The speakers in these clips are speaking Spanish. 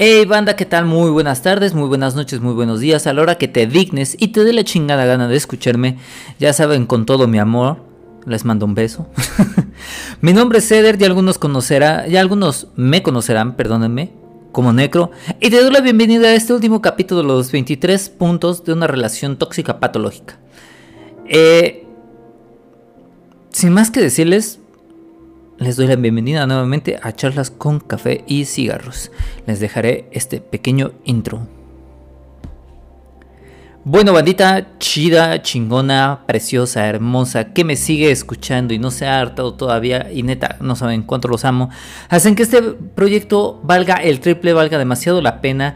Hey banda, ¿qué tal? Muy buenas tardes, muy buenas noches, muy buenos días. A la hora que te dignes y te dé la chingada gana de escucharme, ya saben, con todo mi amor, les mando un beso. mi nombre es Ceder, y algunos conocerán, ya algunos me conocerán, perdónenme, como Necro. Y te doy la bienvenida a este último capítulo de los 23 puntos de una relación tóxica patológica. Eh, sin más que decirles, les doy la bienvenida nuevamente a charlas con café y cigarros. Les dejaré este pequeño intro. Bueno, bandita chida, chingona, preciosa, hermosa, que me sigue escuchando y no se ha hartado todavía y neta, no saben cuánto los amo, hacen que este proyecto valga el triple, valga demasiado la pena.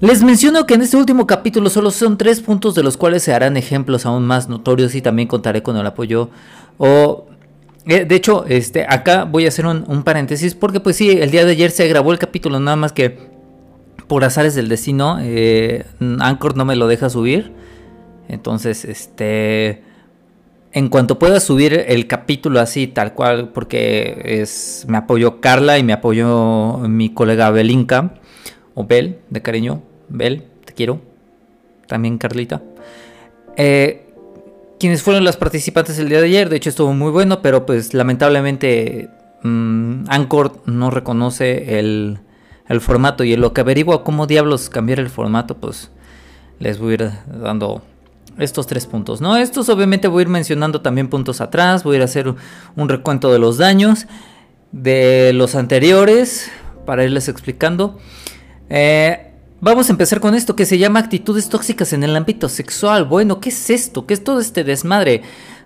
Les menciono que en este último capítulo solo son tres puntos de los cuales se harán ejemplos aún más notorios y también contaré con el apoyo o de hecho, este, acá voy a hacer un, paréntesis porque pues sí, el día de ayer se grabó el capítulo, nada más que por azares del destino, eh, Anchor no me lo deja subir. Entonces, este, en cuanto pueda subir el capítulo así, tal cual, porque es, me apoyó Carla y me apoyó mi colega Belinka, o Bel, de cariño, Bel, te quiero, también Carlita. Eh, quienes fueron las participantes el día de ayer. De hecho, estuvo muy bueno, pero pues lamentablemente mm, Anchor no reconoce el, formato. Y en lo que averigua cómo diablos cambiar el formato, pues les voy a ir dando estos tres puntos. ¿no? Estos obviamente voy a ir mencionando también puntos atrás. Voy a ir a hacer un recuento de los daños de los anteriores para irles explicando. Eh, Vamos a empezar con esto que se llama actitudes tóxicas en el ámbito sexual. Bueno, ¿qué es esto? ¿Qué es todo este desmadre?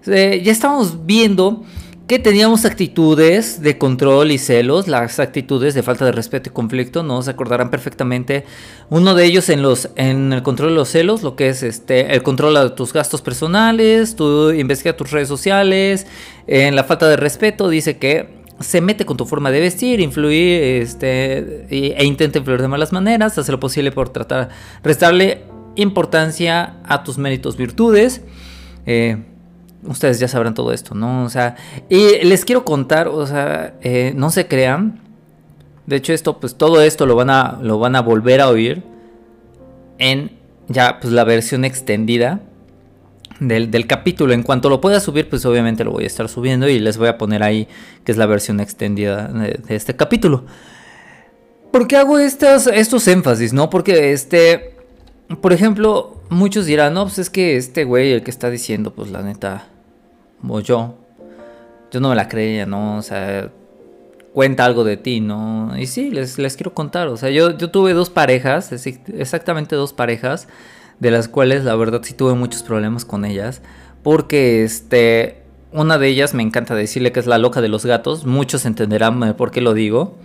Eh, ya estamos viendo que teníamos actitudes de control y celos, las actitudes de falta de respeto y conflicto, no se acordarán perfectamente. Uno de ellos en los en el control de los celos, lo que es este el control de tus gastos personales, tú investiga tus redes sociales, en la falta de respeto dice que se mete con tu forma de vestir, influir este, e intenta influir de malas maneras, hace lo posible por tratar restarle importancia a tus méritos, virtudes. Eh, ustedes ya sabrán todo esto, ¿no? O sea, y les quiero contar, o sea, eh, no se crean. De hecho, esto, pues todo esto lo van a, lo van a volver a oír en ya, pues la versión extendida del, capítulo. En cuanto lo pueda subir, pues obviamente lo voy a estar subiendo y les voy a poner ahí que es la versión extendida de, este capítulo. ¿Por qué hago estos, estos énfasis, no? Porque este, por ejemplo, muchos dirán, no, pues es que este güey, el que está diciendo, pues la neta, o yo, yo no me la creía, ¿no? O sea, cuenta algo de ti, ¿no? Y sí, les, les quiero contar, o sea, yo, yo tuve dos parejas, exactamente dos parejas de las cuales la verdad sí tuve muchos problemas con ellas, porque este, una de ellas me encanta decirle que es la loca de los gatos, muchos entenderán por qué lo digo,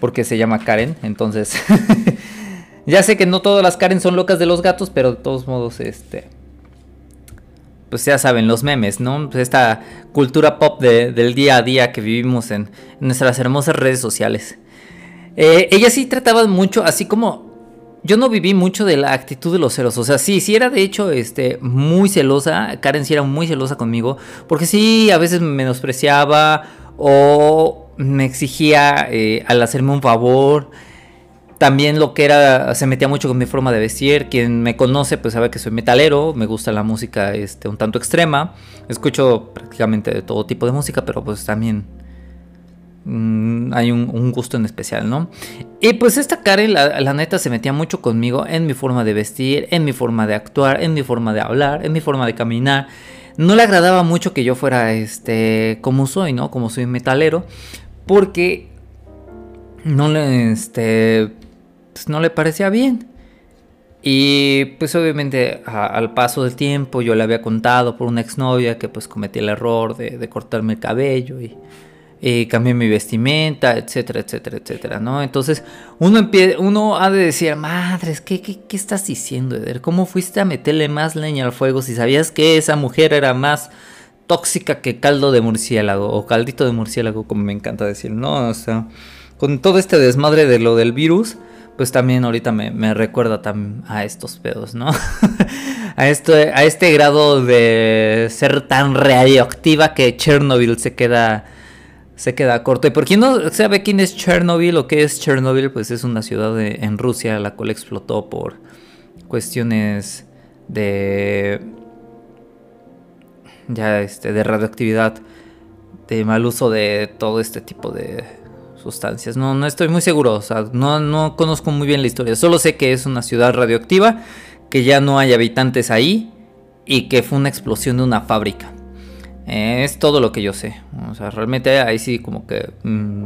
porque se llama Karen, entonces ya sé que no todas las Karen son locas de los gatos, pero de todos modos, este, pues ya saben, los memes, ¿no? Pues esta cultura pop del día a día que vivimos en, nuestras hermosas redes sociales. Eh, ella sí trataba mucho, así como yo no viví mucho de la actitud de los celos. O sea, sí, sí era de hecho este, muy celosa. Karen sí era muy celosa conmigo. Porque sí, a veces me menospreciaba o me exigía eh, al hacerme un favor. También lo que era, se metía mucho con mi forma de vestir. Quien me conoce pues sabe que soy metalero. Me gusta la música este, un tanto extrema. Escucho prácticamente de todo tipo de música, pero pues también Mm, hay un, gusto en especial, ¿no? Y pues esta Karen, la, neta, se metía mucho conmigo en mi forma de vestir, en mi forma de actuar, en mi forma de hablar, en mi forma de caminar. No le agradaba mucho que yo fuera, este, como soy, ¿no? Como soy metalero, porque no le, este, pues no le parecía bien. Y pues obviamente al paso del tiempo yo le había contado por una exnovia que pues cometí el error de, de cortarme el cabello y eh, cambié mi vestimenta, etcétera, etcétera, etcétera, ¿no? Entonces uno, uno ha de decir, madres, ¿qué, qué, qué estás diciendo, Eder? ¿Cómo fuiste a meterle más leña al fuego si sabías que esa mujer era más tóxica que caldo de murciélago o caldito de murciélago, como me encanta decir, ¿no? O sea, con todo este desmadre de lo del virus, pues también ahorita me, me recuerda a estos pedos, ¿no? a, esto, a este grado de ser tan radioactiva que Chernobyl se queda se queda corto. Y por quien no sabe quién es Chernobyl o qué es Chernobyl, pues es una ciudad en Rusia la cual explotó por cuestiones de ya este de radioactividad, de mal uso de todo este tipo de sustancias. No, no estoy muy seguro, o sea, no, no conozco muy bien la historia. Solo sé que es una ciudad radioactiva, que ya no hay habitantes ahí y que fue una explosión de una fábrica. Eh, es todo lo que yo sé. O sea, realmente ahí sí como que mm,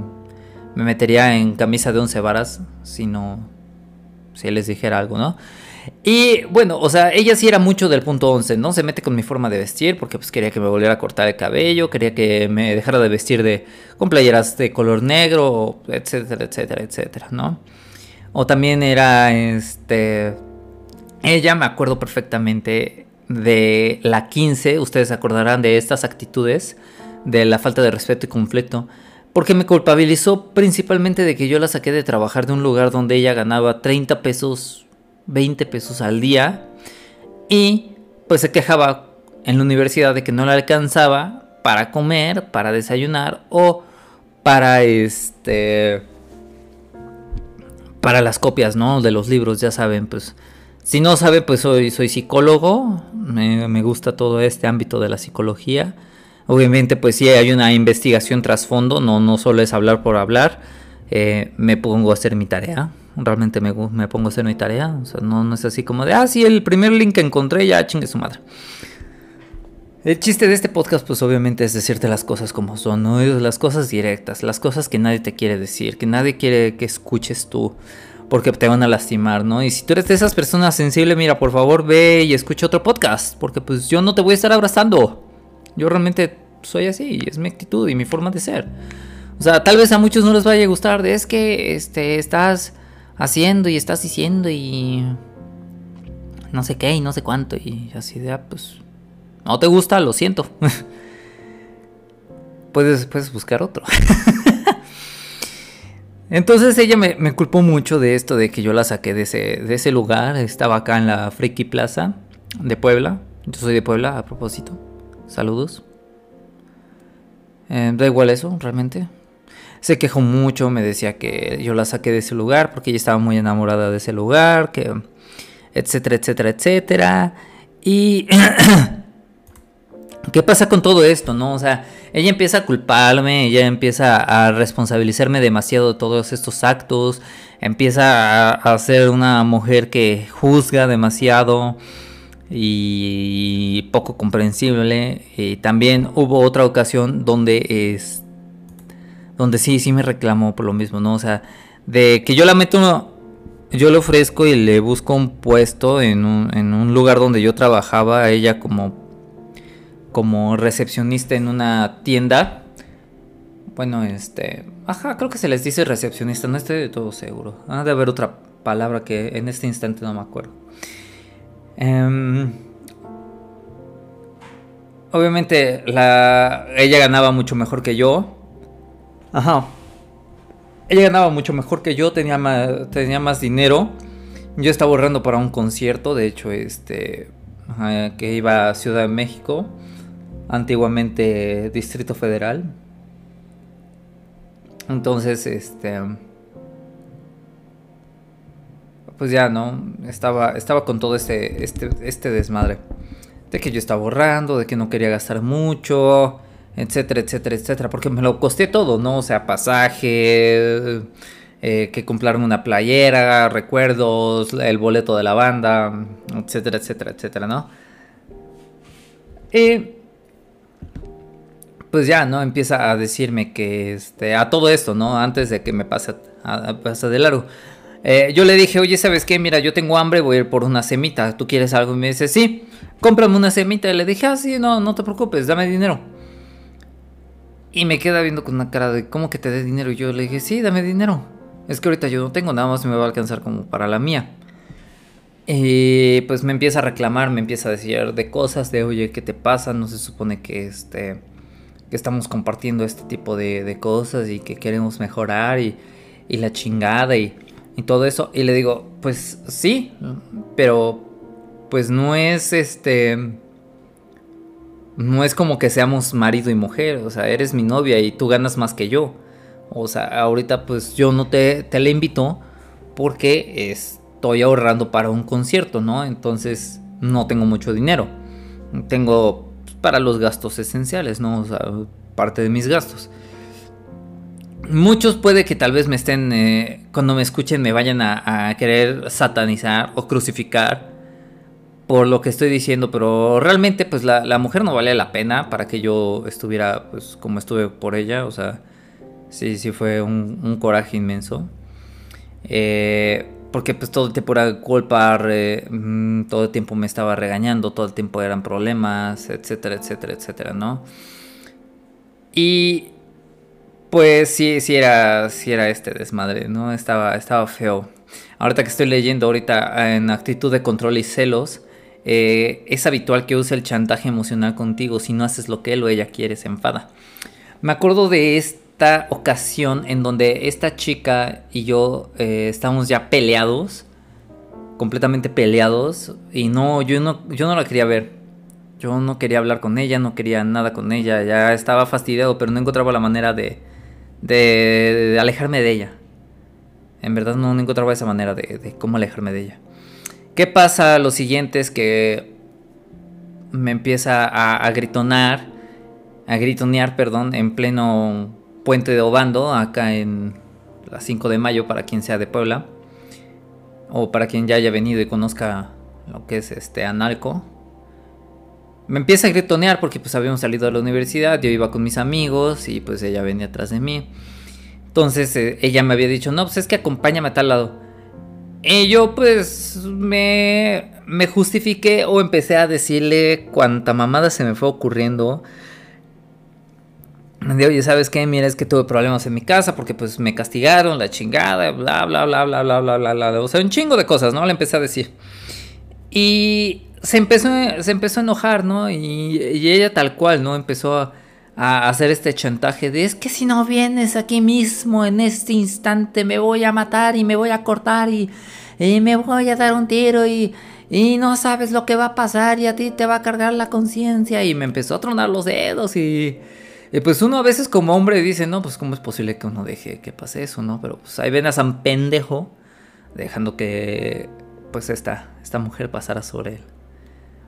me metería en camisa de once varas si no, si les dijera algo, ¿no? Y bueno, o sea, ella sí era mucho del punto 11, ¿no? Se mete con mi forma de vestir porque pues quería que me volviera a cortar el cabello, quería que me dejara de vestir de con playeras de color negro, etcétera, etcétera, etcétera, ¿no? O también era este ella me acuerdo perfectamente de la 15, ustedes acordarán de estas actitudes, de la falta de respeto y conflicto, porque me culpabilizó principalmente de que yo la saqué de trabajar de un lugar donde ella ganaba 30 pesos, 20 pesos al día, y pues se quejaba en la universidad de que no la alcanzaba para comer, para desayunar o para este para las copias, ¿no? De los libros, ya saben, pues si no sabe, pues soy, soy psicólogo, me, gusta todo este ámbito de la psicología. Obviamente, pues sí hay una investigación trasfondo, no, no solo es hablar por hablar. Eh, me pongo a hacer mi tarea, realmente me, me, pongo a hacer mi tarea. O sea, no, no es así como de, ah, sí, el primer link que encontré, ya chingue su madre. El chiste de este podcast, pues obviamente es decirte las cosas como son, ¿no? Las cosas directas, las cosas que nadie te quiere decir, que nadie quiere que escuches tú porque te van a lastimar, ¿no? Y si tú eres de esas personas sensibles, mira, por favor ve y escucha otro podcast, porque pues yo no te voy a estar abrazando. Yo realmente soy así, es mi actitud y mi forma de ser. O sea, tal vez a muchos no les vaya a gustar, de es que este, estás haciendo y estás diciendo y no sé qué y no sé cuánto y así de, ah, pues no te gusta, lo siento. puedes, puedes buscar otro. Entonces ella me, culpó mucho de esto, de que yo la saqué de ese, lugar. Estaba acá en la Friki Plaza de Puebla. Yo soy de Puebla, a propósito. Saludos. Eh, da igual eso, realmente. Se quejó mucho, me decía que yo la saqué de ese lugar porque ella estaba muy enamorada de ese lugar, que etcétera, etcétera, etcétera. Y ¿qué pasa con todo esto, no? O sea, ella empieza a culparme, ella empieza a responsabilizarme demasiado de todos estos actos, empieza a, ser una mujer que juzga demasiado y poco comprensible. Y también hubo otra ocasión donde es donde sí, sí me reclamó por lo mismo, ¿no? O sea, de que yo la meto, yo le ofrezco y le busco un puesto en un, en un lugar donde yo trabajaba, ella como como recepcionista en una tienda. Bueno, este. Ajá, creo que se les dice recepcionista, no estoy de todo seguro. Ha de haber otra palabra que en este instante no me acuerdo. Em, obviamente, la, ella ganaba mucho mejor que yo. Ajá. Ella ganaba mucho mejor que yo, tenía más, tenía más dinero. Yo estaba ahorrando para un concierto, de hecho, este. que iba a Ciudad de México antiguamente Distrito Federal. Entonces, este pues ya, ¿no? Estaba estaba con todo este este este desmadre de que yo estaba ahorrando, de que no quería gastar mucho, etcétera, etcétera, etcétera, porque me lo costé todo, ¿no? O sea, pasaje, eh, que comprarme una playera, recuerdos, el boleto de la banda, etcétera, etcétera, etcétera, ¿no? Y pues ya, ¿no? Empieza a decirme que, este, a todo esto, ¿no? Antes de que me pase, a, de largo. Eh, yo le dije, oye, ¿sabes qué? Mira, yo tengo hambre, voy a ir por una semita. ¿Tú quieres algo? Y me dice, sí, cómprame una semita. Y le dije, ah, sí, no, no te preocupes, dame dinero. Y me queda viendo con una cara de, ¿cómo que te dé dinero? Y yo le dije, sí, dame dinero. Es que ahorita yo no tengo, nada más me va a alcanzar como para la mía. Y pues me empieza a reclamar, me empieza a decir de cosas, de, oye, ¿qué te pasa? No se supone que este que estamos compartiendo este tipo de, cosas y que queremos mejorar y, la chingada y, todo eso. Y le digo, pues sí, pero pues no es este... no es como que seamos marido y mujer, o sea, eres mi novia y tú ganas más que yo. O sea, ahorita pues yo no te, te la invito porque estoy ahorrando para un concierto, ¿no? Entonces no tengo mucho dinero. Tengo para los gastos esenciales, ¿no? O sea, parte de mis gastos. Muchos puede que tal vez me estén, eh, cuando me escuchen, me vayan a querer satanizar o crucificar por lo que estoy diciendo, pero realmente pues la, mujer no vale la pena para que yo estuviera pues como estuve por ella, o sea, sí, sí fue un, coraje inmenso. Eh, porque pues todo el tiempo era culpa, mm, todo el tiempo me estaba regañando, todo el tiempo eran problemas, etcétera, etcétera, etcétera, ¿no? Y pues sí, sí era, sí era este desmadre, ¿no? Estaba, estaba feo. Ahorita que estoy leyendo ahorita en actitud de control y celos, eh, es habitual que use el chantaje emocional contigo. Si no haces lo que él o ella quiere, se enfada. Me acuerdo de esta ocasión en donde esta chica y yo eh, estábamos ya peleados. Completamente peleados. Y no yo, no, yo no la quería ver. Yo no quería hablar con ella, no quería nada con ella. Ya estaba fastidiado, pero no encontraba la manera de, de, alejarme de ella. En verdad no encontraba esa manera de cómo alejarme de ella. ¿Qué pasa? Lo siguiente es que me empieza a, gritonar, a gritonear, perdón, en pleno puente de Obando, acá en la 5 de mayo, para quien sea de Puebla, o para quien ya haya venido y conozca lo que es este Analco. Me empieza a gritonear porque pues habíamos salido de la universidad, yo iba con mis amigos y pues ella venía atrás de mí. Entonces eh, ella me había dicho, no, pues es que acompáñame a tal lado. Y yo pues me, me justifiqué o empecé a decirle cuánta mamada se me fue ocurriendo. De, oye, ¿sabes qué? Mira, es que tuve problemas en mi casa porque pues me castigaron, la chingada, bla, bla, bla, bla, bla, bla, bla, bla. O sea, un chingo de cosas, ¿no? Le empecé a decir. Y se empezó, se empezó a enojar, ¿no? Y, y ella tal cual, ¿no? Empezó a a hacer este chantaje de es que si no vienes aquí mismo en este instante me voy a matar y me voy a cortar y, me voy a dar un tiro y, y, no sabes lo que va a pasar y a ti te va a cargar la conciencia y me empezó a tronar los dedos y, pues uno a veces como hombre dice no pues cómo es posible que uno deje que pase eso no pero pues ahí ven a San pendejo dejando que pues esta, esta mujer pasara sobre él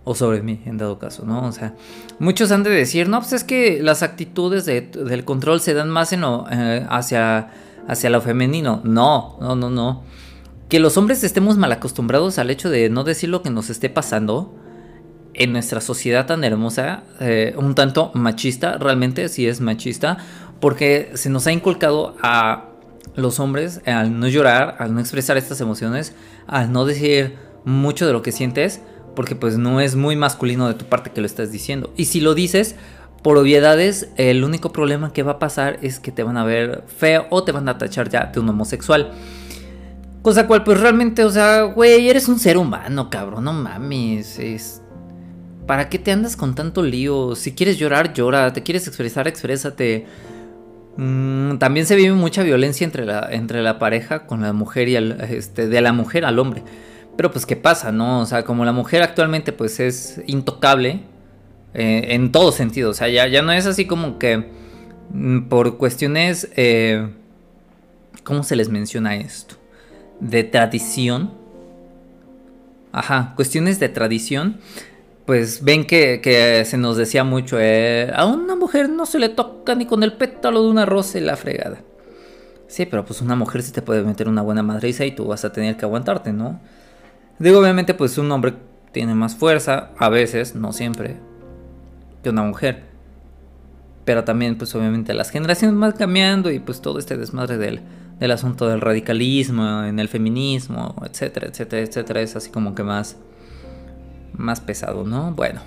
o sobre mí, en dado caso, ¿no? O sea, muchos han de decir, no, pues es que las actitudes del control se dan más en eh, hacia, hacia lo femenino. No, no, no, no. Que los hombres estemos mal acostumbrados al hecho de no decir lo que nos esté pasando en nuestra sociedad tan hermosa, eh, un tanto machista, realmente sí es machista, porque se nos ha inculcado a los hombres al no llorar, al no expresar estas emociones, al no decir mucho de lo que sientes, porque pues no es muy masculino de tu parte que lo estás diciendo. Y si lo dices, por obviedades, el único problema que va a pasar es que te van a ver feo o te van a tachar ya de un homosexual. Cosa cual, pues realmente, o sea, güey, eres un ser humano, cabrón, no mames. Es... ¿Para qué te andas con tanto lío? Si quieres llorar, llora. Te quieres expresar, exprésate. Mm, también se vive mucha violencia entre la, entre la pareja con la mujer y el, este, de la mujer al hombre. Pero pues qué pasa, ¿no? O sea, como la mujer actualmente pues es intocable eh, en todo sentido. O sea, ya, ya no es así como que mm, por cuestiones... Eh, ¿Cómo se les menciona esto? De tradición. Ajá, cuestiones de tradición. Pues ven que, se nos decía mucho, eh, a una mujer no se le toca ni con el pétalo de una rosa y la fregada. Sí, pero pues una mujer sí te puede meter una buena madriza y tú vas a tener que aguantarte, ¿no? Digo, obviamente, pues un hombre tiene más fuerza, a veces, no siempre, que una mujer. Pero también, pues obviamente, las generaciones van cambiando y pues todo este desmadre del, del asunto del radicalismo, en el feminismo, etcétera, etcétera, etcétera, es así como que más, más pesado, ¿no? Bueno,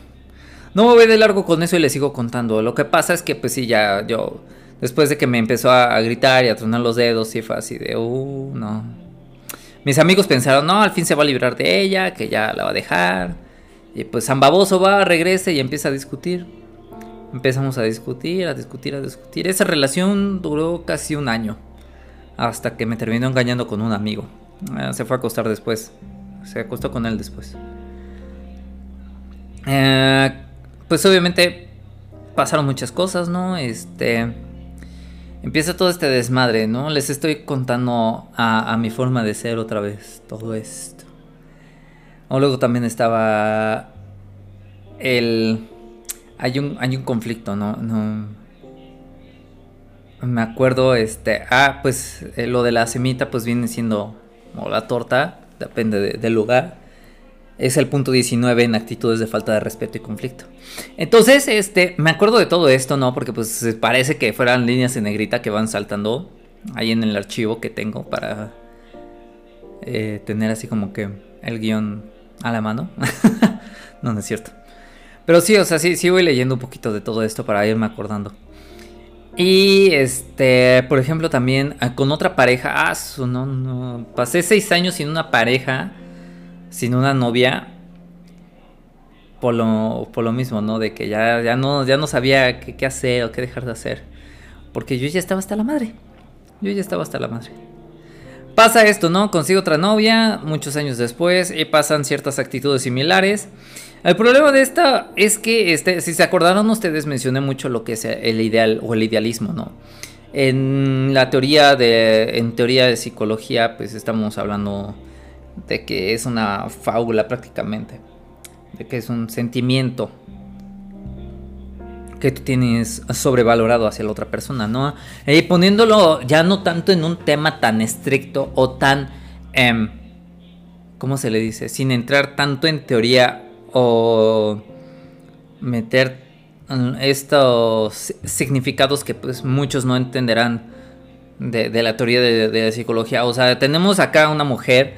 no me voy de largo con eso y le sigo contando. Lo que pasa es que, pues sí, ya yo, después de que me empezó a, gritar y a tronar los dedos, sí fue así de, uh, no, mis amigos pensaron, no, al fin se va a librar de ella, que ya la va a dejar. Y pues San Baboso va, regresa y empieza a discutir. Empezamos a discutir, a discutir, a discutir. Esa relación duró casi un año. Hasta que me terminó engañando con un amigo. Eh, se fue a acostar después. Se acostó con él después. Eh, pues obviamente pasaron muchas cosas, ¿no? Este empieza todo este desmadre, ¿no? Les estoy contando a, mi forma de ser otra vez todo esto. O luego también estaba el... Hay un, hay un conflicto, ¿no? me acuerdo, este... Ah, pues eh, lo de la semita pues viene siendo... O la torta, depende del lugar es el punto 19 en actitudes de falta de respeto y conflicto. Entonces, este, me acuerdo de todo esto, ¿no? Porque pues parece que fueran líneas en negrita que van saltando ahí en el archivo que tengo para eh, tener así como que el guion a la mano. no, no es cierto. Pero sí, o sea, sí, sí voy leyendo un poquito de todo esto para irme acordando. Y este, por ejemplo, también ah, con otra pareja, ah, no, no, pasé seis años sin una pareja sin una novia por lo, por lo mismo, ¿no? De que ya, ya, no, ya no sabía qué, hacer o qué dejar de hacer. Porque yo ya estaba hasta la madre. Yo ya estaba hasta la madre. Pasa esto, ¿no? Consigo otra novia muchos años después y pasan ciertas actitudes similares. El problema de esta es que, este, si se acordaron ustedes, mencioné mucho lo que es el ideal o el idealismo, ¿no? En la teoría de, en teoría de psicología, pues estamos hablando de que es una fábula prácticamente, de que es un sentimiento que tú tienes sobrevalorado hacia la otra persona, ¿no? Y poniéndolo ya no tanto en un tema tan estricto o tan, eh, ¿cómo se le dice? Sin entrar tanto en teoría o meter estos significados que pues muchos no entenderán de, la teoría de, de, psicología. O sea, tenemos acá una mujer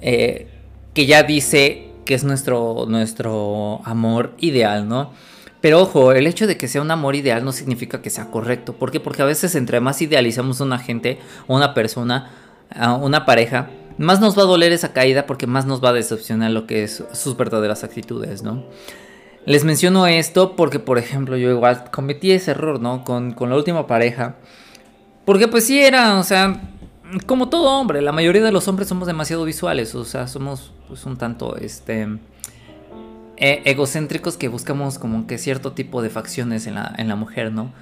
eh, que ya dice que es nuestro, nuestro amor ideal, ¿no? Pero ojo, el hecho de que sea un amor ideal no significa que sea correcto. ¿Por qué? Porque a veces entre más idealizamos a una gente, o una persona, a una pareja, más nos va a doler esa caída porque más nos va a decepcionar lo que es sus verdaderas actitudes, ¿no? Les menciono esto porque, por ejemplo, yo igual cometí ese error, ¿no? Con, con la última pareja. Porque pues sí era, o sea, como todo hombre, la mayoría de los hombres somos demasiado visuales, o sea, somos pues, un tanto este e, egocéntricos que buscamos como que cierto tipo de facciones en la, en la mujer, ¿no?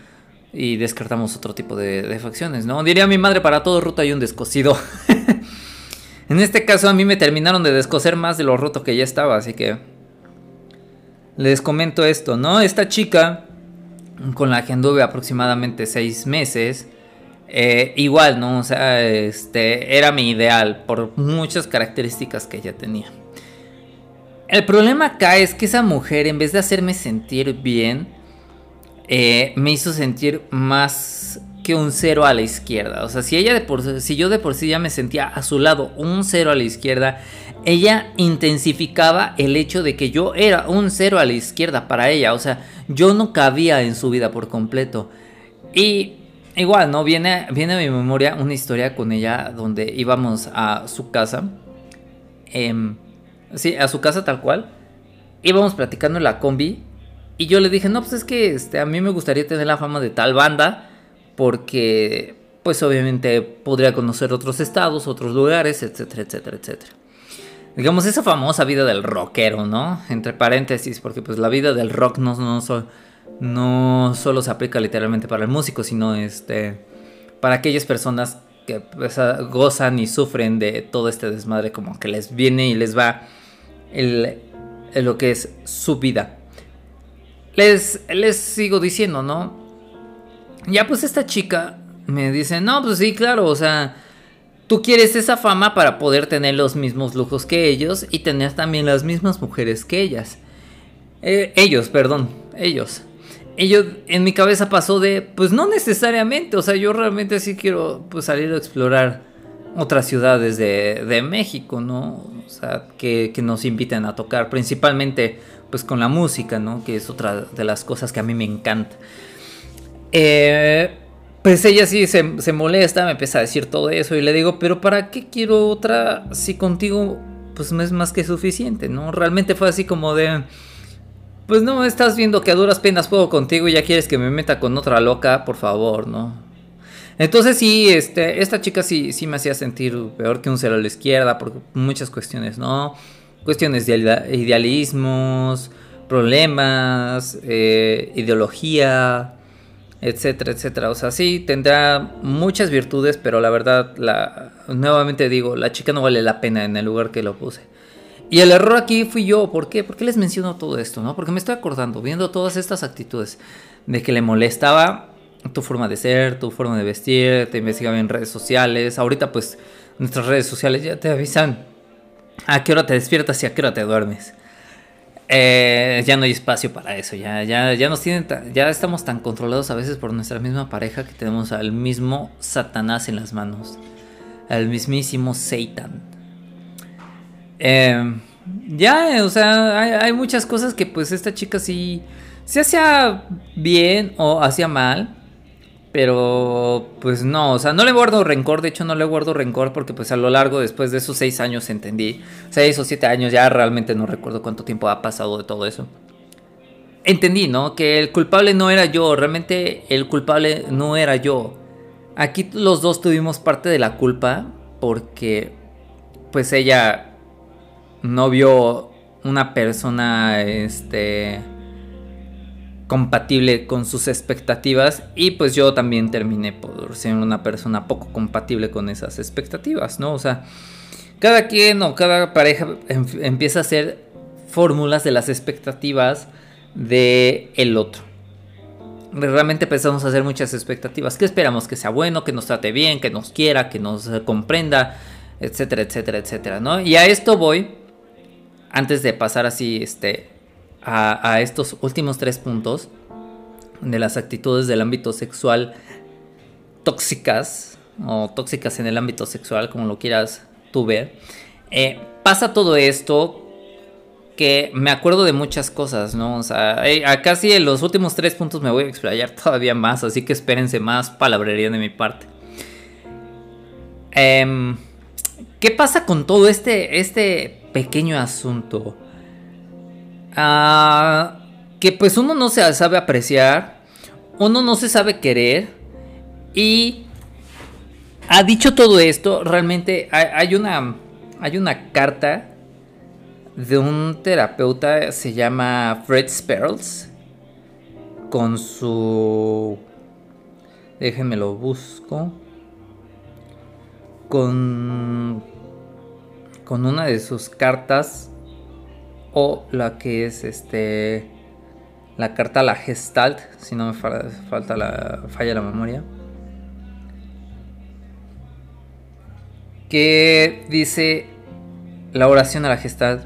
Y descartamos otro tipo de, facciones, ¿no? Diría mi madre, para todo roto hay un descosido. en este caso a mí me terminaron de descoser más de lo roto que ya estaba, así que les comento esto, ¿no? Esta chica con la que anduve aproximadamente seis meses, eh, igual, ¿no? O sea, este era mi ideal por muchas características que ella tenía. El problema acá es que esa mujer, en vez de hacerme sentir bien, eh, me hizo sentir más que un cero a la izquierda. O sea, si ella de por si yo de por sí ya me sentía a su lado un cero a la izquierda, ella intensificaba el hecho de que yo era un cero a la izquierda para ella. O sea, yo no cabía en su vida por completo. Y igual, ¿no? Viene, viene a mi memoria una historia con ella donde íbamos a su casa. Em, sí, a su casa tal cual. Íbamos platicando en la combi. Y yo le dije, no, pues es que este, a mí me gustaría tener la fama de tal banda. Porque, pues obviamente podría conocer otros estados, otros lugares, etcétera, etcétera, etcétera. Digamos, esa famosa vida del rockero, ¿no? Entre paréntesis, porque pues la vida del rock no, no, no solo se aplica literalmente para el músico, sino este, para aquellas personas que pues, gozan y sufren de todo este desmadre, como que les viene y les va el, lo que es su vida. Les, les sigo diciendo, ¿no? Ya pues esta chica me dice, no, pues sí, claro, o sea, tú quieres esa fama para poder tener los mismos lujos que ellos y tener también las mismas mujeres que ellas. Eh, ellos, perdón, ellos. Yo, en mi cabeza pasó de, pues no necesariamente, o sea, yo realmente sí quiero pues, salir a explorar otras ciudades de, México, ¿no? O sea, que, nos inviten a tocar, principalmente pues con la música, ¿no? Que es otra de las cosas que a mí me encanta. Eh, pues ella sí se, se, molesta, me empieza a decir todo eso y le digo, pero ¿para qué quiero otra si contigo pues no es más que suficiente, ¿no? Realmente fue así como de pues no, estás viendo que a duras penas puedo contigo y ya quieres que me meta con otra loca, por favor, ¿no? Entonces sí, este, esta chica sí, sí me hacía sentir peor que un cero a la izquierda por muchas cuestiones, ¿no? Cuestiones de idealismos, problemas, eh, ideología, etcétera, etcétera. O sea, sí, tendrá muchas virtudes, pero la verdad, la, nuevamente digo, la chica no vale la pena en el lugar que lo puse. Y el error aquí fui yo, ¿por qué? ¿Por qué les menciono todo esto? ¿no? Porque me estoy acordando, viendo todas estas actitudes, de que le molestaba tu forma de ser, tu forma de vestir, te investigaba en redes sociales. Ahorita pues nuestras redes sociales ya te avisan a qué hora te despiertas y a qué hora te duermes. Eh, ya no hay espacio para eso, ya, ya, ya nos tienen, ya estamos tan controlados a veces por nuestra misma pareja que tenemos al mismo Satanás en las manos, al mismísimo Satan. Eh, ya, o sea, hay, hay, muchas cosas que pues esta chica sí se hacía bien o hacía mal, pero pues no, o sea, no le guardo rencor, de hecho no le guardo rencor porque pues a lo largo después de esos seis años entendí, seis o siete años, ya realmente no recuerdo cuánto tiempo ha pasado de todo eso. Entendí, ¿no? Que el culpable no era yo, realmente el culpable no era yo. Aquí los dos tuvimos parte de la culpa porque pues ella no vio una persona, este compatible con sus expectativas y pues yo también terminé por ser una persona poco compatible con esas expectativas, ¿no? O sea, cada quien o cada pareja em, empieza a hacer fórmulas de las expectativas de el otro. Realmente empezamos a hacer muchas expectativas. ¿Qué esperamos? Que sea bueno, que nos trate bien, que nos quiera, que nos comprenda, etcétera, etcétera, etcétera, ¿no? Y a esto voy, antes de pasar así, este, a, estos últimos tres puntos de las actitudes del ámbito sexual tóxicas o tóxicas en el ámbito sexual, como lo quieras tú ver, eh, pasa todo esto que me acuerdo de muchas cosas, ¿no? O sea, eh, casi en los últimos tres puntos me voy a explayar todavía más, así que espérense más palabrería de mi parte. Em, ¿Qué pasa con todo este, este pequeño asunto? Ah, que pues uno no se sabe apreciar, uno no se sabe querer y ha dicho todo esto, realmente hay, una, hay una carta de un terapeuta, se llama Fred Sperls, con su... Déjenme lo busco. Con... Con una de sus cartas o la que es este la carta la Gestalt, si no me falta la falla la memoria. Que dice la oración a la Gestalt.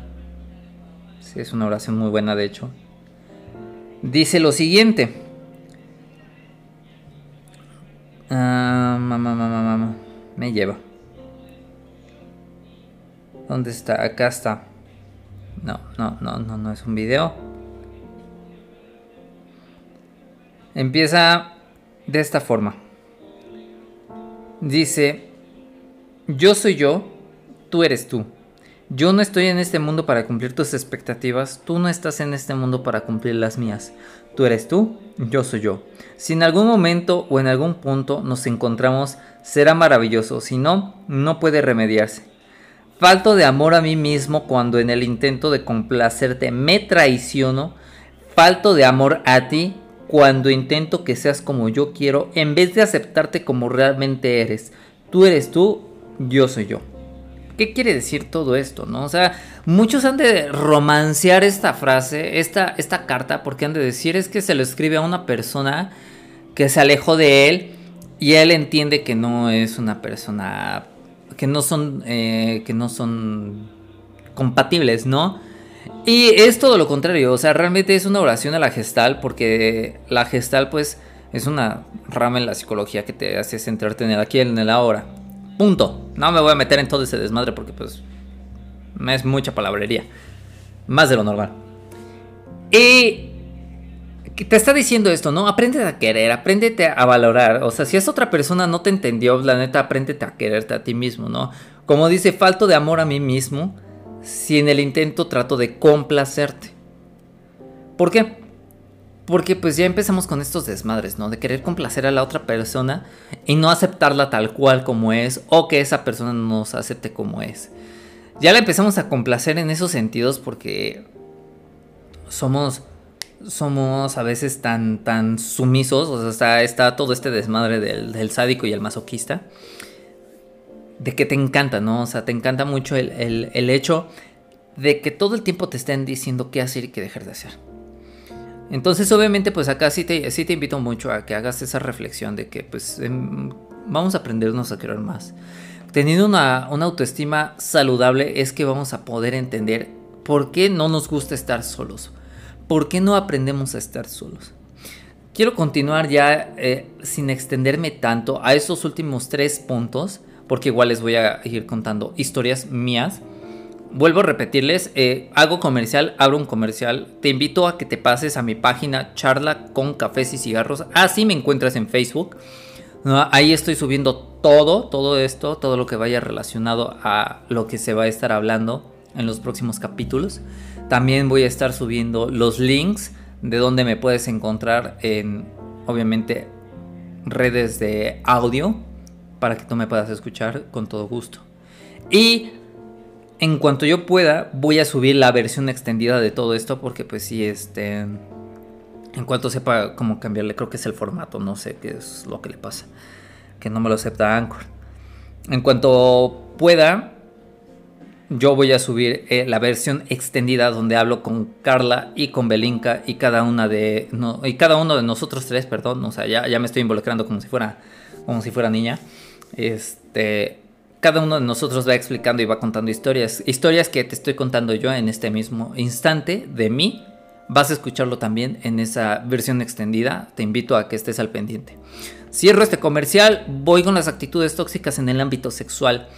Sí, es una oración muy buena de hecho. Dice lo siguiente. Ah, mamá, mamá, mamá. Me lleva. ¿Dónde está? Acá está. No, no, no, no, no es un video. Empieza de esta forma. Dice, yo soy yo, tú eres tú. Yo no estoy en este mundo para cumplir tus expectativas, tú no estás en este mundo para cumplir las mías. Tú eres tú, yo soy yo. Si en algún momento o en algún punto nos encontramos, será maravilloso, si no, no puede remediarse. Falto de amor a mí mismo cuando en el intento de complacerte me traiciono. Falto de amor a ti cuando intento que seas como yo quiero en vez de aceptarte como realmente eres. Tú eres tú, yo soy yo. ¿Qué quiere decir todo esto? ¿no? O sea, muchos han de romancear esta frase, esta, esta carta, porque han de decir es que se lo escribe a una persona que se alejó de él y él entiende que no es una persona que no son, eh, que no son compatibles, ¿no? Y es todo lo contrario, o sea, realmente es una oración a la gestal, porque la gestal, pues, es una rama en la psicología que te hace centrarte en el aquí en el ahora. Punto. No me voy a meter en todo ese desmadre porque, pues, es mucha palabrería. Más de lo normal. Y te está diciendo esto, ¿no? Apréndete a querer, apréndete a valorar. O sea, si esa otra persona no te entendió, la neta, apréndete a quererte a ti mismo, ¿no? Como dice, falto de amor a mí mismo si en el intento trato de complacerte. ¿Por qué? Porque pues ya empezamos con estos desmadres, ¿no? De querer complacer a la otra persona y no aceptarla tal cual como es o que esa persona no nos acepte como es. Ya la empezamos a complacer en esos sentidos porque somos somos a veces tan, tan sumisos, o sea, está, todo este desmadre del, del, sádico y el masoquista, de que te encanta, ¿no? O sea, te encanta mucho el, el, el, hecho de que todo el tiempo te estén diciendo qué hacer y qué dejar de hacer. Entonces, obviamente, pues acá sí te, sí te invito mucho a que hagas esa reflexión de que, pues, em, vamos a aprendernos a querer más. Teniendo una, una autoestima saludable es que vamos a poder entender por qué no nos gusta estar solos ¿por qué no aprendemos a estar solos? Quiero continuar ya eh, sin extenderme tanto a esos últimos tres puntos, porque igual les voy a ir contando historias mías. Vuelvo a repetirles, eh, hago comercial, abro un comercial, te invito a que te pases a mi página charla con cafés y cigarros, así me encuentras en Facebook. Ahí estoy subiendo todo, todo esto, todo lo que vaya relacionado a lo que se va a estar hablando en los próximos capítulos. También voy a estar subiendo los links de donde me puedes encontrar en, obviamente, redes de audio para que tú me puedas escuchar con todo gusto. Y en cuanto yo pueda, voy a subir la versión extendida de todo esto porque pues sí, este... En cuanto sepa cómo cambiarle, creo que es el formato, no sé qué es lo que le pasa. Que no me lo acepta Anchor. En cuanto pueda, yo voy a subir eh, la versión extendida donde hablo con Carla y con Belinka y cada una de y cada uno de nosotros tres, perdón, o sea, ya, ya me estoy involucrando como si fuera como si fuera niña. Este, cada uno de nosotros va explicando y va contando historias, historias que te estoy contando yo en este mismo instante de mí. Vas a escucharlo también en esa versión extendida. Te invito a que estés al pendiente. Cierro este comercial. Voy con las actitudes tóxicas en el ámbito sexual.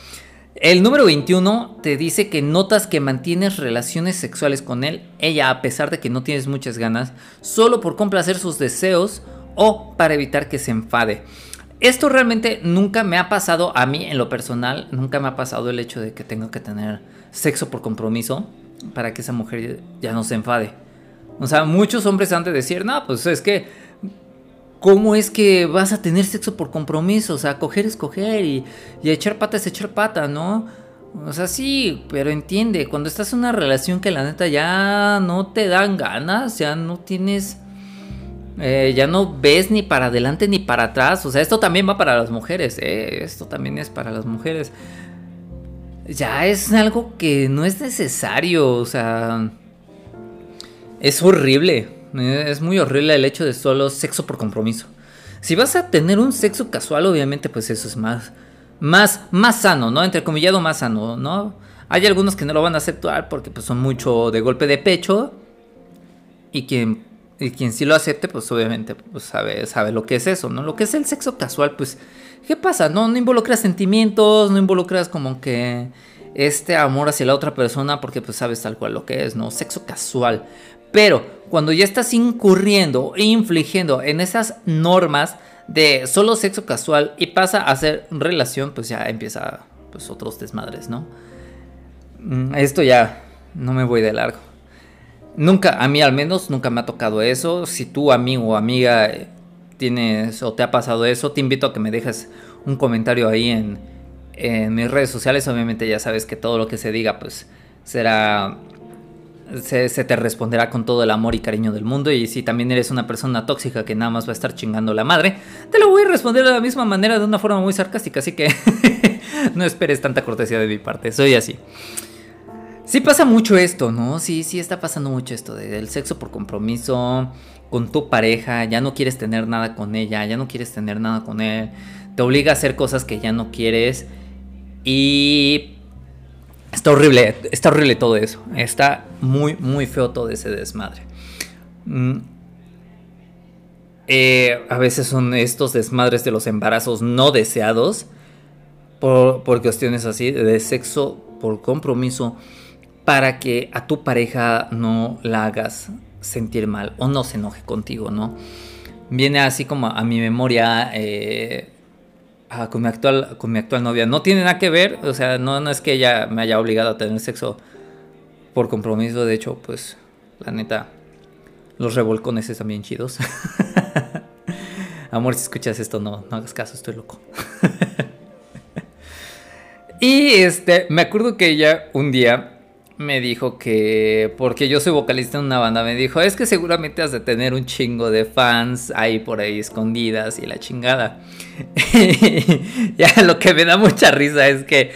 El número 21 te dice que notas que mantienes relaciones sexuales con él, ella a pesar de que no tienes muchas ganas, solo por complacer sus deseos o para evitar que se enfade. Esto realmente nunca me ha pasado a mí en lo personal, nunca me ha pasado el hecho de que tenga que tener sexo por compromiso para que esa mujer ya no se enfade. O sea, muchos hombres han de decir, no, pues es que ¿Cómo es que vas a tener sexo por compromiso? O sea, coger es coger y, echar pata es echar pata, ¿no? O sea, sí, pero entiende, cuando estás en una relación que la neta ya no te dan ganas, ya no tienes... Eh, ya no ves ni para adelante ni para atrás. O sea, esto también va para las mujeres, ¿eh? Esto también es para las mujeres. Ya es algo que no es necesario, o sea... Es horrible. Es muy horrible el hecho de solo sexo por compromiso. Si vas a tener un sexo casual, obviamente, pues eso es más, más, más sano, ¿no? Entre comillado, más sano, ¿no? Hay algunos que no lo van a aceptar porque pues, son mucho de golpe de pecho. Y quien, y quien sí lo acepte, pues obviamente pues, sabe, sabe lo que es eso, ¿no? Lo que es el sexo casual, pues, ¿qué pasa? No, no involucras sentimientos, no involucras como que este amor hacia la otra persona porque pues sabes tal cual lo que es, ¿no? Sexo casual. Pero cuando ya estás incurriendo e infligiendo en esas normas de solo sexo casual y pasa a ser relación, pues ya empieza pues otros desmadres, ¿no? Mm, esto ya no me voy de largo. Nunca, a mí al menos, nunca me ha tocado eso. Si tú, amigo o amiga, eh, tienes o te ha pasado eso, te invito a que me dejes un comentario ahí en, en mis redes sociales. Obviamente ya sabes que todo lo que se diga, pues será se, te responderá con todo el amor y cariño del mundo. Y si también eres una persona tóxica que nada más va a estar chingando la madre, te lo voy a responder de la misma manera, de una forma muy sarcástica. Así que no esperes tanta cortesía de mi parte. Soy así. Sí pasa mucho esto, ¿no? Sí, sí está pasando mucho esto del sexo por compromiso con tu pareja, ya no quieres tener nada con ella, ya no quieres tener nada con él, te obliga a hacer cosas que ya no quieres y Está horrible, está horrible todo eso. Está muy, muy feo todo ese desmadre. Mm. Eh, a veces son estos desmadres de los embarazos no deseados por, por, cuestiones así de sexo por compromiso para que a tu pareja no la hagas sentir mal o no se enoje contigo, ¿no? Viene así como a mi memoria eh, con, mi actual, con mi actual novia. No tiene nada que ver, o sea, no, no es que ella me haya obligado a tener sexo por compromiso. De hecho, pues, la neta, los revolcones están bien chidos. Amor, si escuchas esto, no, no hagas caso, estoy loco. y este, me acuerdo que ella un día me dijo que, porque yo soy vocalista en una banda, me dijo, es que seguramente has de tener un chingo de fans ahí por ahí escondidas y la chingada. ya lo que me da mucha risa es que,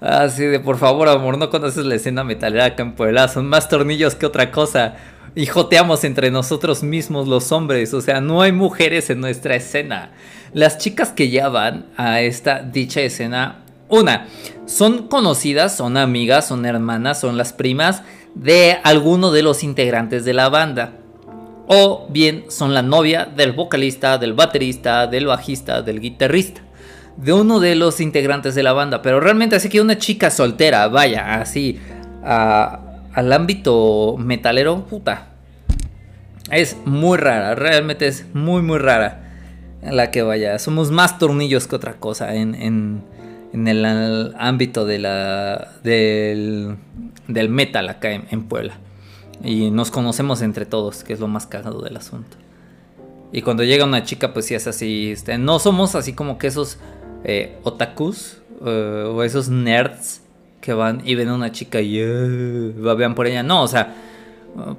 así de, por favor, amor, no conoces la escena metalera acá en Puebla, son más tornillos que otra cosa. Y joteamos entre nosotros mismos los hombres, o sea, no hay mujeres en nuestra escena. Las chicas que ya van a esta dicha escena una, son conocidas, son amigas, son hermanas, son las primas de alguno de los integrantes de la banda. O bien son la novia del vocalista, del baterista, del bajista, del guitarrista. De uno de los integrantes de la banda. Pero realmente así que una chica soltera, vaya, así, al ámbito metalero, puta. Es muy rara, realmente es muy, muy rara la que vaya. Somos más tornillos que otra cosa en el ámbito de la, del, del metal acá en, Puebla. Y nos conocemos entre todos, que es lo más cagado del asunto. Y cuando llega una chica, pues sí es así. Este, no somos así como que esos eh, otakus eh, o esos nerds que van y ven a una chica y uh, vean por ella. No, o sea,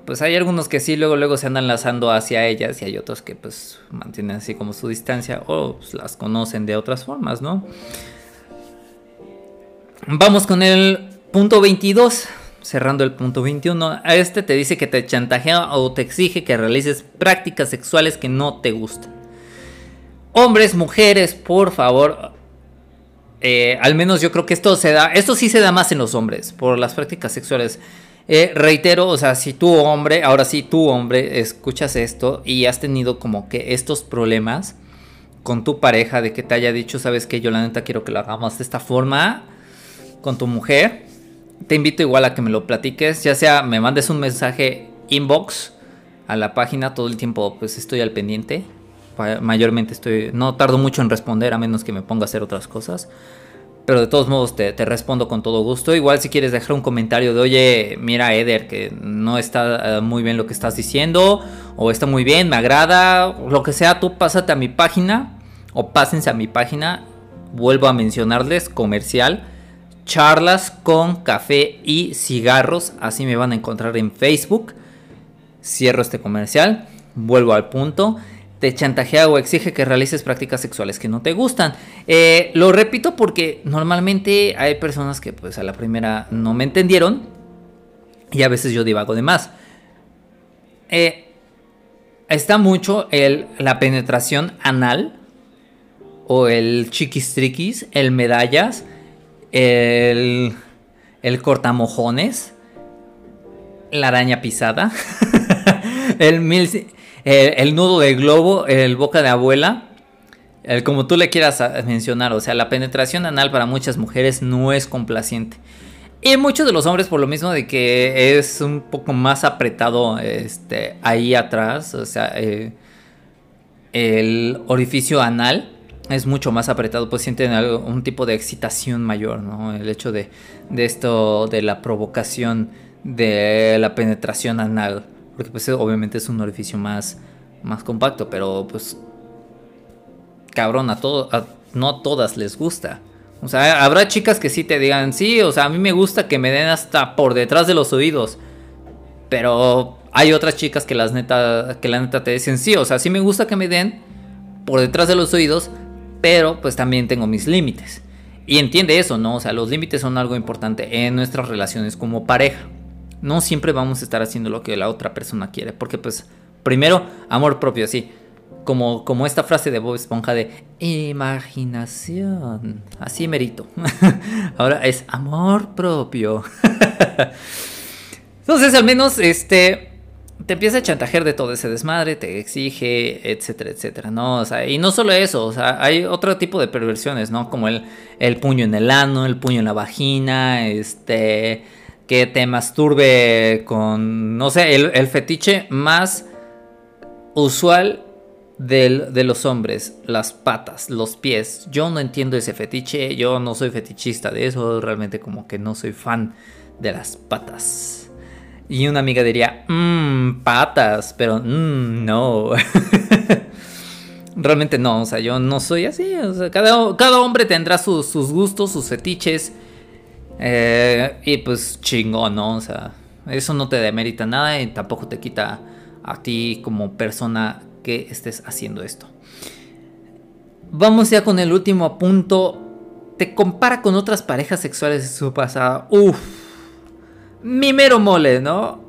pues hay algunos que sí, luego, luego se andan lanzando hacia ellas y hay otros que pues mantienen así como su distancia o pues, las conocen de otras formas, ¿no? Vamos con el punto 22. Cerrando el punto 21. A este te dice que te chantajea o te exige que realices prácticas sexuales que no te gustan. Hombres, mujeres, por favor. Eh, al menos yo creo que esto se da. Esto sí se da más en los hombres. Por las prácticas sexuales. Eh, reitero, o sea, si tú hombre, ahora sí tú hombre, escuchas esto y has tenido como que estos problemas con tu pareja de que te haya dicho, sabes que yo la neta quiero que lo hagamos de esta forma con tu mujer, te invito igual a que me lo platiques, ya sea me mandes un mensaje inbox a la página, todo el tiempo pues estoy al pendiente. Mayormente estoy, no tardo mucho en responder a menos que me ponga a hacer otras cosas. Pero de todos modos te, respondo con todo gusto. Igual si quieres dejar un comentario de, oye, mira Eder, que no está eh, muy bien lo que estás diciendo, o está muy bien, me agrada, lo que sea, tú pásate a mi página, o pásense a mi página, vuelvo a mencionarles, comercial charlas con café y cigarros. Así me van a encontrar en Facebook. Cierro este comercial. Vuelvo al punto. Te chantajea o exige que realices prácticas sexuales que no te gustan. Eh, lo repito porque normalmente hay personas que pues a la primera no me entendieron. Y a veces yo divago de más. Eh, está mucho el, la penetración anal. O el chiquistriquis, el medallas el, el cortamojones, la araña pisada, el, el, nudo de globo, el boca de abuela, el, como tú le quieras mencionar, o sea, la penetración anal para muchas mujeres no es complaciente. Y muchos de los hombres por lo mismo de que es un poco más apretado este, ahí atrás, o sea, eh, el orificio anal es mucho más apretado, pues sienten un tipo de excitación mayor, ¿no? El hecho de, de esto, de la provocación, de la penetración anal, porque pues obviamente es un orificio más, más compacto, pero pues cabrón, a todo, no a todas les gusta. O sea, habrá chicas que sí te digan, sí, o sea, a mí me gusta que me den hasta por detrás de los oídos. Pero hay otras chicas que las neta, que la neta te dicen, sí, o sea, sí me gusta que me den por detrás de los oídos, pero pues también tengo mis límites. Y entiende eso, ¿no? O sea, los límites son algo importante en nuestras relaciones como pareja. No siempre vamos a estar haciendo lo que la otra persona quiere, porque pues primero, amor propio, sí. Como, como esta frase de Bob Esponja de imaginación. Así merito. Ahora es amor propio. Entonces, al menos, este, te empieza a chantajear de todo ese desmadre, te exige, etcétera, etcétera, ¿no? O sea, y no solo eso, o sea, hay otro tipo de perversiones, ¿no? Como el, el puño en el ano, el puño en la vagina, este, que te masturbe con, no sé, el, fetiche más usual de los hombres, las patas, los pies. Yo no entiendo ese fetiche, yo no soy fetichista de eso, realmente como que no soy fan de las patas. Y una amiga diría, mmm, patas, pero mmm, no. Realmente no, o sea, yo no soy así. O sea, cada, hombre tendrá sus, gustos, sus fetiches. Eh, y pues chingón, ¿no? O sea, eso no te demerita nada y tampoco te quita a ti como persona que estés haciendo esto. Vamos ya con el último punto. Te compara con otras parejas sexuales de su pasado. Uf. Mi mero mole, ¿no?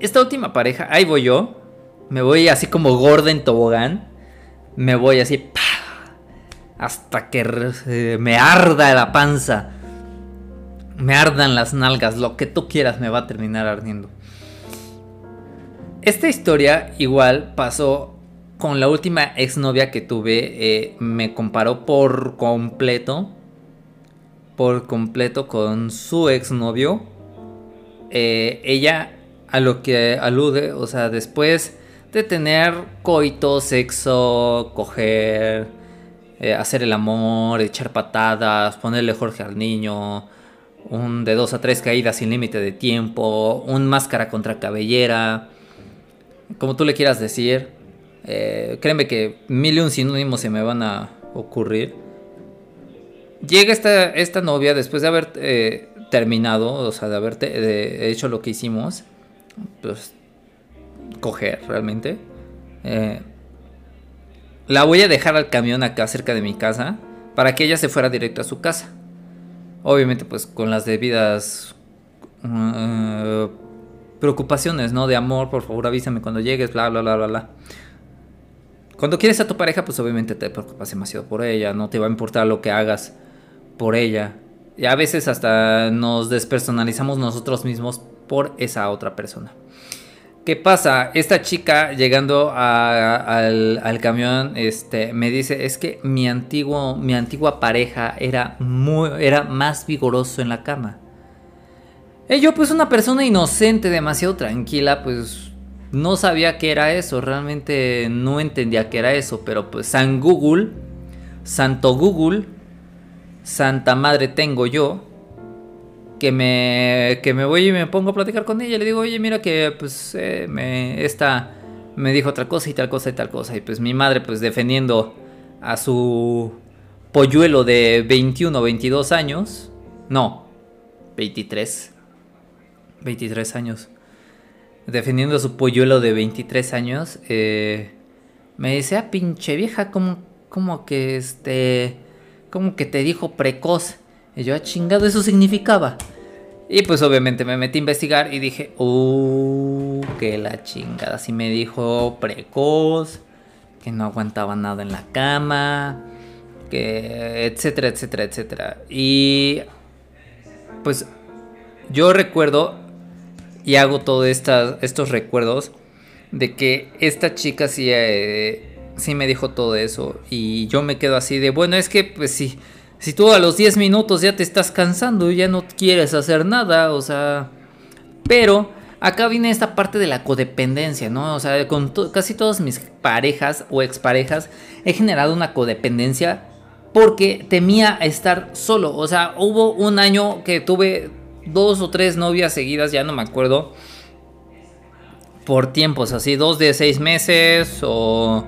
Esta última pareja, ahí voy yo. Me voy así como gorda en tobogán. Me voy así. Hasta que me arda la panza. Me ardan las nalgas. Lo que tú quieras me va a terminar ardiendo. Esta historia igual pasó con la última exnovia que tuve. Eh, me comparó por completo. Por completo con su exnovio. Eh, ella a lo que alude, o sea, después de tener coito, sexo, coger, eh, hacer el amor, echar patadas, ponerle Jorge al niño, un de dos a tres caídas sin límite de tiempo, un máscara contra cabellera, como tú le quieras decir. Eh, créeme que mil y un sinónimos se me van a ocurrir. Llega esta, esta novia después de haber terminado, o sea, de haber hecho lo que hicimos, pues coger realmente. Eh, la voy a dejar al camión acá cerca de mi casa para que ella se fuera directo a su casa. Obviamente pues con las debidas preocupaciones, ¿no? De amor, por favor avísame cuando llegues, bla, bla, bla, bla, bla. Cuando quieres a tu pareja, pues obviamente te preocupas demasiado por ella, no te va a importar lo que hagas por ella. Y a veces hasta nos despersonalizamos nosotros mismos por esa otra persona. ¿Qué pasa? Esta chica llegando al, camión este, me dice, es que mi, antiguo, mi antigua pareja era, muy, era más vigoroso en la cama. Y yo pues una persona inocente, demasiado tranquila, pues no sabía qué era eso, realmente no entendía qué era eso, pero pues San Google, Santo Google, Santa Madre tengo yo, que me, que me voy y me pongo a platicar con ella, le digo, oye, mira que pues eh, me, esta me dijo otra cosa y tal cosa y tal cosa, y pues mi madre pues defendiendo a su polluelo de 21 o 22 años, no, 23, 23 años. Defendiendo a su polluelo de 23 años, eh, me dice, ah, pinche vieja, como, como que este, como que te dijo precoz. Y yo, ah, chingado, eso significaba. Y pues obviamente me metí a investigar y dije, uh, que la chingada. Si me dijo precoz, que no aguantaba nada en la cama, que etcétera, etcétera, etcétera. Y pues yo recuerdo y hago todos estos recuerdos de que esta chica sí, sí me dijo todo eso y yo me quedo así de, bueno, es que pues sí, si tú a los 10 minutos ya te estás cansando y ya no quieres hacer nada, o sea, pero acá viene esta parte de la codependencia, ¿no? O sea, con casi todas mis parejas o exparejas he generado una codependencia porque temía estar solo, o sea, hubo un año que tuve dos o tres novias seguidas, ya no me acuerdo. Por tiempos así, dos de seis meses o,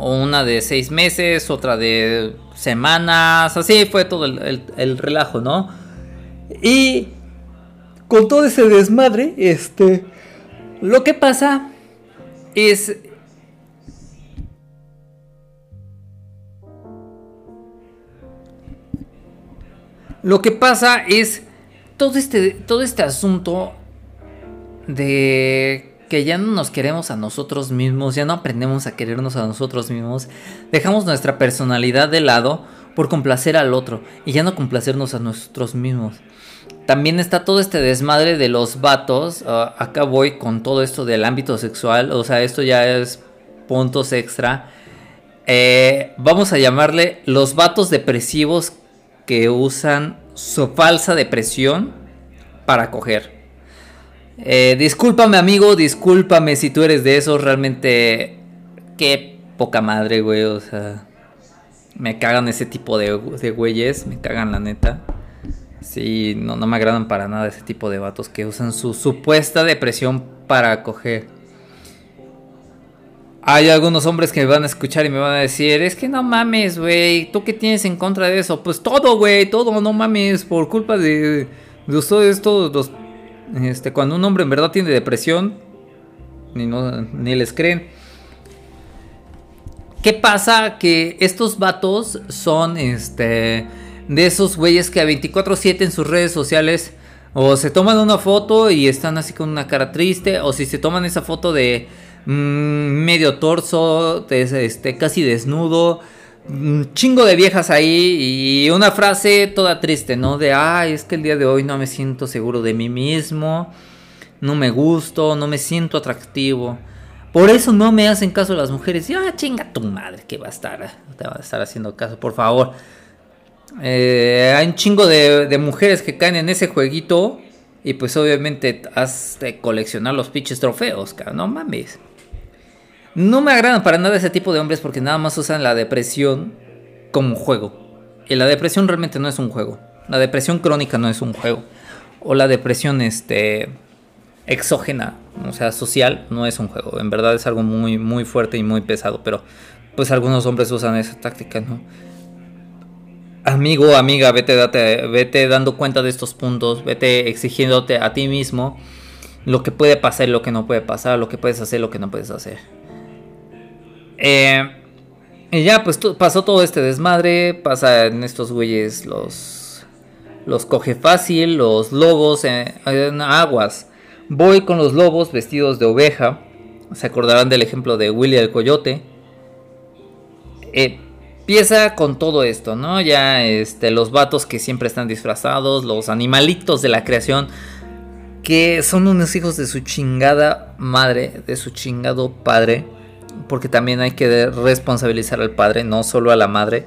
una de seis meses, otra de semanas, así fue todo el, el relajo, ¿no? Y con todo ese desmadre, este, lo que pasa es Lo que pasa es todo este, todo este asunto de que ya no nos queremos a nosotros mismos, ya no aprendemos a querernos a nosotros mismos, dejamos nuestra personalidad de lado por complacer al otro y ya no complacernos a nosotros mismos. También está todo este desmadre de los vatos, ah, acá voy con todo esto del ámbito sexual, o sea, esto ya es puntos extra. Eh, vamos a llamarle los vatos depresivos que usan su falsa depresión para coger. Eh, discúlpame amigo, discúlpame si tú eres de esos, realmente qué poca madre, güey, o sea, me cagan ese tipo de, de güeyes, me cagan la neta. Sí, no, no me agradan para nada ese tipo de vatos que usan su supuesta depresión para coger. hay algunos hombres que me van a escuchar y me van a decir, es que no mames, güey, ¿tú qué tienes en contra de eso? Pues todo, güey, todo, no mames, por culpa de, de ustedes todos los... Este, cuando un hombre en verdad tiene depresión, ni, ni les creen. ¿Qué pasa? Que estos vatos son, este, de esos güeyes que a 24/7 en sus redes sociales o se toman una foto y están así con una cara triste, o si se toman esa foto de mm, medio torso, este, casi desnudo, un chingo de viejas ahí y una frase toda triste, ¿no? De, ay, es que el día de hoy no me siento seguro de mí mismo, no me gusto, no me siento atractivo. Por eso no me hacen caso las mujeres. Y, ah, chinga tu madre, que va a estar, te va a estar haciendo caso, por favor. Eh, hay un chingo de, mujeres que caen en ese jueguito. Y pues obviamente has de coleccionar los pinches trofeos, cabrón. No mames. No me agradan para nada ese tipo de hombres porque nada más usan la depresión como juego. Y la depresión realmente no es un juego. La depresión crónica no es un juego. O la depresión este exógena, o sea, social, no es un juego. En verdad es algo muy muy fuerte y muy pesado, pero pues algunos hombres usan esa táctica, ¿no? amigo, amiga, vete, date, vete dando cuenta de estos puntos, vete exigiéndote a ti mismo lo que puede pasar y lo que no puede pasar, lo que puedes hacer lo que no puedes hacer. Eh, y ya, pues pasó todo este desmadre, pasa en estos güeyes los, los coge fácil, los lobos en, en aguas. Voy con los lobos vestidos de oveja, se acordarán del ejemplo de Willy el Coyote. Eh, empieza con todo esto, ¿no? Ya este, los vatos que siempre están disfrazados, los animalitos de la creación, que son unos hijos de su chingada madre, de su chingado padre, porque también hay que responsabilizar al padre, no solo a la madre.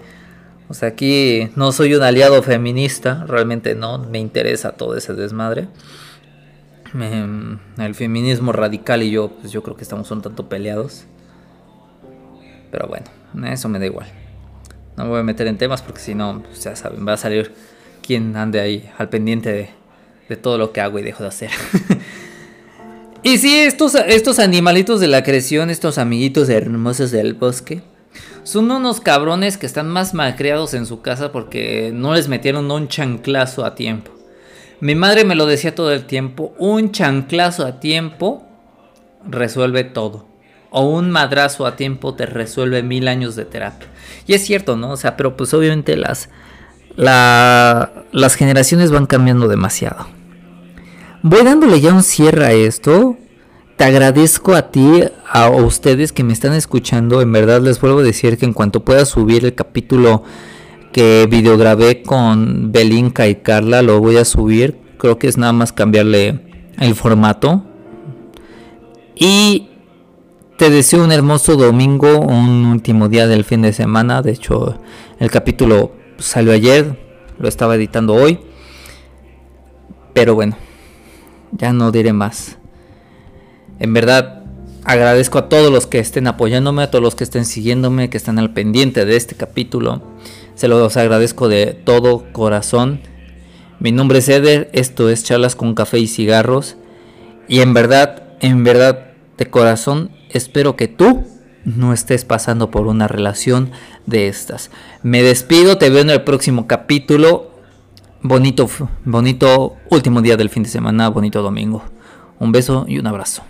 O sea, aquí no soy un aliado feminista, realmente no, me interesa todo ese desmadre. el feminismo radical y yo, pues yo creo que estamos un tanto peleados. Pero bueno, eso me da igual. No me voy a meter en temas porque si no, pues ya saben, va a salir quien ande ahí al pendiente de, todo lo que hago y dejo de hacer. y sí, estos, estos animalitos de la creación, estos amiguitos hermosos del bosque, son unos cabrones que están más malcriados en su casa porque no les metieron un chanclazo a tiempo. Mi madre me lo decía todo el tiempo, un chanclazo a tiempo resuelve todo o un madrazo a tiempo te resuelve mil años de terapia. Y es cierto, ¿no? O sea, pero pues obviamente las, las generaciones van cambiando demasiado. Voy dándole ya un cierre a esto. Te agradezco a ti, a ustedes que me están escuchando. En verdad les vuelvo a decir que en cuanto pueda subir el capítulo que videograbé con Belinka y Carla, lo voy a subir. Creo que es nada más cambiarle el formato. Y te deseo un hermoso domingo, un último día del fin de semana. De hecho, el capítulo salió ayer, lo estaba editando hoy. Pero bueno, ya no diré más. En verdad, agradezco a todos los que estén apoyándome, a todos los que estén siguiéndome, que están al pendiente de este capítulo. Se los agradezco de todo corazón. Mi nombre es Eder, esto es Charlas con Café y Cigarros. Y en verdad, en verdad, de corazón, espero que tú no estés pasando por una relación de estas. Me despido, te veo en el próximo capítulo. Bonito, bonito último día del fin de semana, bonito domingo. Un beso y un abrazo.